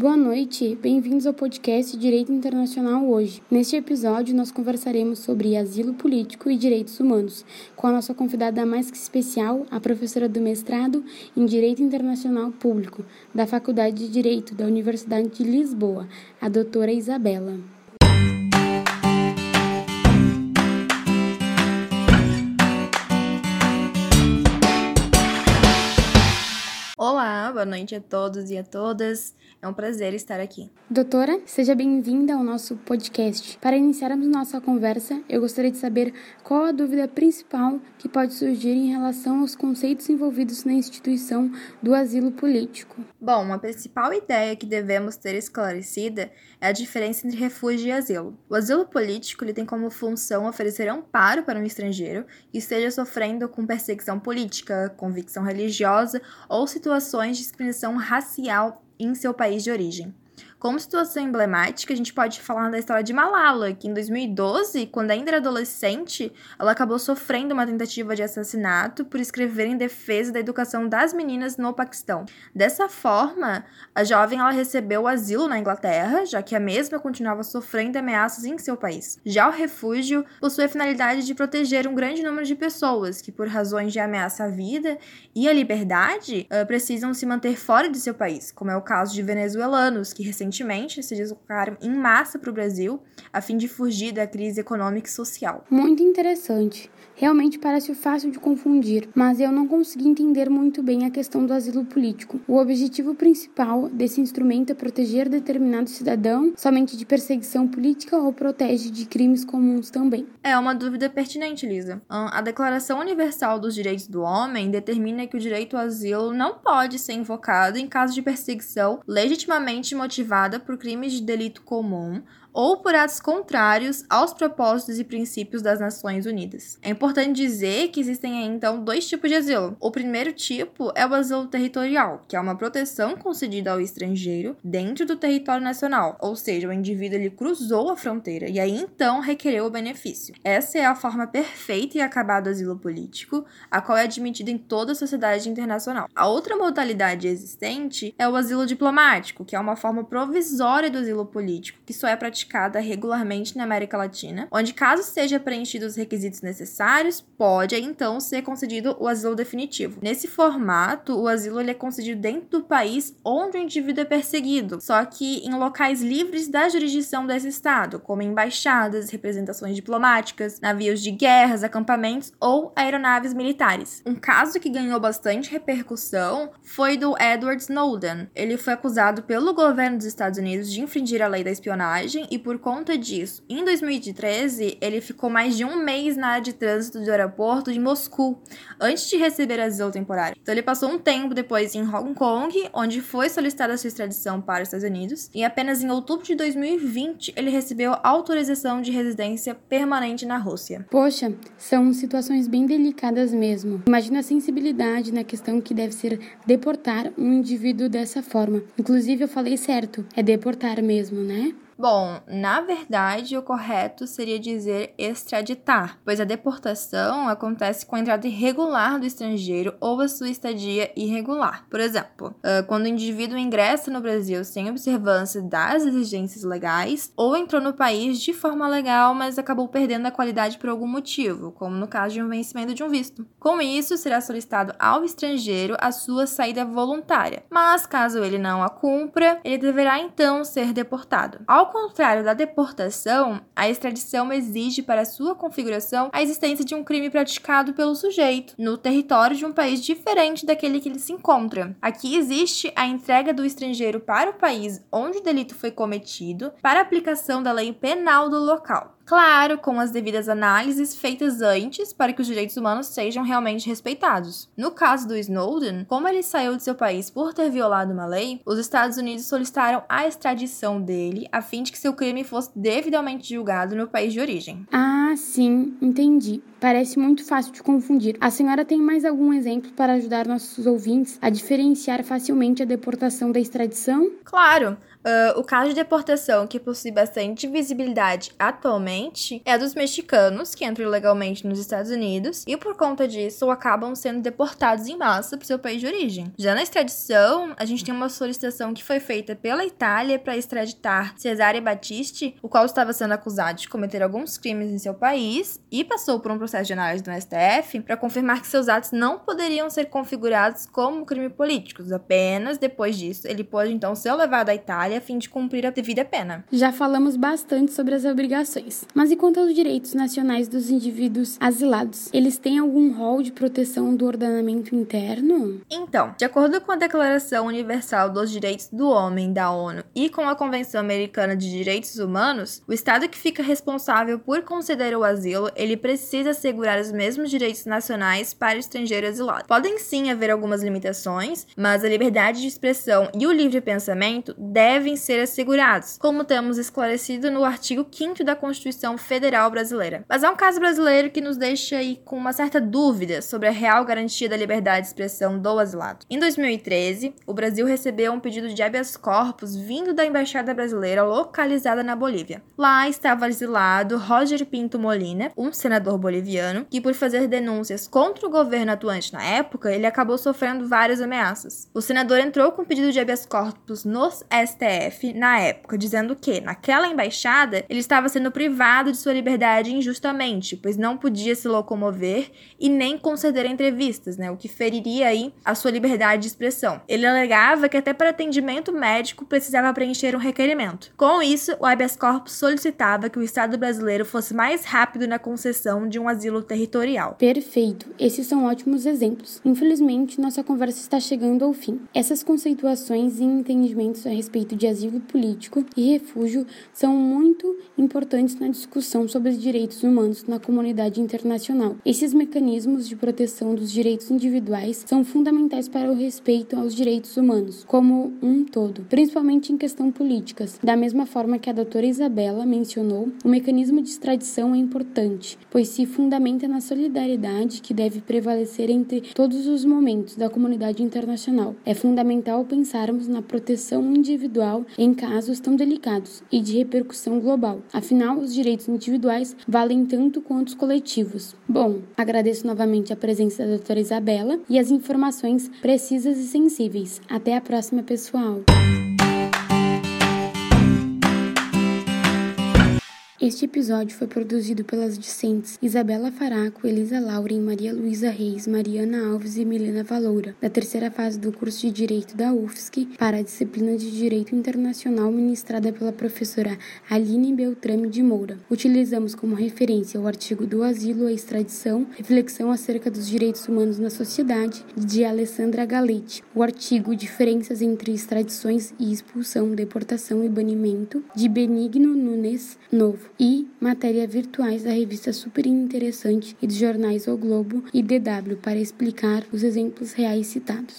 Boa noite, bem-vindos ao podcast Direito Internacional hoje. Neste episódio, nós conversaremos sobre asilo político e direitos humanos, com a nossa convidada mais que especial, a professora do mestrado em Direito Internacional Público, da Faculdade de Direito da Universidade de Lisboa, a doutora Isabela. Boa noite a todos e a todas. É um prazer estar aqui. Doutora, seja bem-vinda ao nosso podcast. Para iniciarmos nossa conversa, eu gostaria de saber qual a dúvida principal que pode surgir em relação aos conceitos envolvidos na instituição do asilo político. Bom, a principal ideia que devemos ter esclarecida é a diferença entre refúgio e asilo. O asilo político ele tem como função oferecer amparo para um estrangeiro que esteja sofrendo com perseguição política, convicção religiosa ou situações discriminação racial em seu país de origem. Como situação emblemática, a gente pode falar da história de Malala, que em 2012, quando ainda era adolescente, ela acabou sofrendo uma tentativa de assassinato por escrever em defesa da educação das meninas no Paquistão. Dessa forma, a jovem ela recebeu asilo na Inglaterra, já que a mesma continuava sofrendo ameaças em seu país. Já o refúgio possui a finalidade de proteger um grande número de pessoas que, por razões de ameaça à vida e à liberdade, uh, precisam se manter fora de seu país, como é o caso de venezuelanos que recentemente recentemente se deslocaram em massa para o Brasil a fim de fugir da crise econômica e social. Muito interessante. Realmente parece fácil de confundir, mas eu não consegui entender muito bem a questão do asilo político. O objetivo principal desse instrumento é proteger determinado cidadão somente de perseguição política ou protege de crimes comuns também? É uma dúvida pertinente, Lisa. A Declaração Universal dos Direitos do Homem determina que o direito ao asilo não pode ser invocado em caso de perseguição legitimamente motivada por crimes de delito comum ou por atos contrários aos propósitos e princípios das Nações Unidas. É importante dizer que existem então dois tipos de asilo. O primeiro tipo é o asilo territorial, que é uma proteção concedida ao estrangeiro dentro do território nacional, ou seja, o indivíduo ele cruzou a fronteira e aí então requereu o benefício. Essa é a forma perfeita e acabada do asilo político, a qual é admitida em toda a sociedade internacional. A outra modalidade existente é o asilo diplomático, que é uma forma provisória do asilo político, que só é praticado praticada regularmente na América Latina, onde, caso seja preenchidos os requisitos necessários, pode então ser concedido o asilo definitivo. Nesse formato, o asilo é concedido dentro do país onde o indivíduo é perseguido, só que em locais livres da jurisdição desse estado, como embaixadas, representações diplomáticas, navios de guerras, acampamentos ou aeronaves militares. Um caso que ganhou bastante repercussão foi do Edward Snowden. Ele foi acusado pelo governo dos Estados Unidos de infringir a lei da espionagem e por conta disso, em 2013, ele ficou mais de um mês na área de trânsito do aeroporto de Moscou, antes de receber asilo temporário. Então ele passou um tempo depois em Hong Kong, onde foi solicitada a sua extradição para os Estados Unidos, e apenas em outubro de 2020 ele recebeu autorização de residência permanente na Rússia. Poxa, são situações bem delicadas mesmo. Imagina a sensibilidade na questão que deve ser deportar um indivíduo dessa forma. Inclusive eu falei certo, é deportar mesmo, né? Bom, na verdade, o correto seria dizer extraditar, pois a deportação acontece com a entrada irregular do estrangeiro ou a sua estadia irregular. Por exemplo, quando o indivíduo ingressa no Brasil sem observância das exigências legais ou entrou no país de forma legal, mas acabou perdendo a qualidade por algum motivo, como no caso de um vencimento de um visto. Com isso, será solicitado ao estrangeiro a sua saída voluntária, mas caso ele não a cumpra, ele deverá então ser deportado. Ao contrário da deportação, a extradição exige para sua configuração a existência de um crime praticado pelo sujeito no território de um país diferente daquele que ele se encontra. Aqui existe a entrega do estrangeiro para o país onde o delito foi cometido para aplicação da lei penal do local. Claro, com as devidas análises feitas antes para que os direitos humanos sejam realmente respeitados. No caso do Snowden, como ele saiu de seu país por ter violado uma lei, os Estados Unidos solicitaram a extradição dele a fim de que seu crime fosse devidamente julgado no país de origem. Ah, sim, entendi. Parece muito fácil de confundir. A senhora tem mais algum exemplo para ajudar nossos ouvintes a diferenciar facilmente a deportação da extradição? Claro! Uh, o caso de deportação que possui bastante visibilidade atualmente é dos mexicanos, que entram ilegalmente nos Estados Unidos e, por conta disso, acabam sendo deportados em massa para seu país de origem. Já na extradição, a gente tem uma solicitação que foi feita pela Itália para extraditar Cesare Battisti, o qual estava sendo acusado de cometer alguns crimes em seu país e passou por um processo de análise do STF para confirmar que seus atos não poderiam ser configurados como crime políticos. Apenas depois disso, ele pôde então ser levado à Itália a fim de cumprir a devida pena. Já falamos bastante sobre as obrigações, mas e quanto aos direitos nacionais dos indivíduos asilados? Eles têm algum rol de proteção do ordenamento interno? Então, de acordo com a Declaração Universal dos Direitos do Homem da ONU e com a Convenção Americana de Direitos Humanos, o Estado que fica responsável por conceder o asilo, ele precisa assegurar os mesmos direitos nacionais para o estrangeiro exilado. Podem sim haver algumas limitações, mas a liberdade de expressão e o livre pensamento devem ser assegurados, como temos esclarecido no artigo 5 da Constituição Federal Brasileira. Mas há um caso brasileiro que nos deixa aí com uma certa dúvida sobre a real garantia da liberdade de expressão do asilado. Em 2013, o Brasil recebeu um pedido de habeas corpus vindo da Embaixada Brasileira localizada na Bolívia. Lá estava exilado Roger Pinto Molina, um senador boliviano, que por fazer denúncias contra o governo atuante na época, ele acabou sofrendo várias ameaças. O senador entrou com pedido de habeas corpus nos STF na época, dizendo que, naquela embaixada, ele estava sendo privado de sua liberdade injustamente, pois não podia se locomover e nem conceder entrevistas, né, o que feriria aí a sua liberdade de expressão. Ele alegava que até para atendimento médico precisava preencher um requerimento. Com isso, o habeas corpus solicitava que o Estado brasileiro fosse mais rápido na concessão de um asilo territorial. Perfeito. Esses são ótimos exemplos. Infelizmente, nossa conversa está chegando ao fim. Essas conceituações e entendimentos a respeito de asilo político e refúgio são muito importantes na discussão sobre os direitos humanos na comunidade internacional. Esses mecanismos de proteção dos direitos individuais são fundamentais para o respeito aos direitos humanos como um todo, principalmente em questão políticas. Da mesma forma que a doutora Isabela mencionou, o mecanismo de extradição é importante, pois se fundamenta na solidariedade que deve prevalecer entre todos os momentos da comunidade internacional. É fundamental pensarmos na proteção individual em casos tão delicados e de repercussão global. Afinal, os direitos individuais valem tanto quanto os coletivos. Bom, agradeço novamente a presença da doutora Isabela e as informações precisas e sensíveis. Até a próxima, pessoal! Este episódio foi produzido pelas discentes Isabela Faraco, Elisa Lauren, Maria Luísa Reis, Mariana Alves e Milena Valoura, da terceira fase do curso de Direito da UFSC, para a disciplina de Direito Internacional ministrada pela professora Aline Beltrame de Moura. Utilizamos como referência o artigo do Asilo à Extradição, Reflexão acerca dos Direitos Humanos na Sociedade, de Alessandra Galetti, o artigo Diferenças entre Extradições e Expulsão, Deportação e Banimento, de Benigno Nunes Novo e matéria virtuais da revista Super Interessante e dos jornais O Globo e DW para explicar os exemplos reais citados.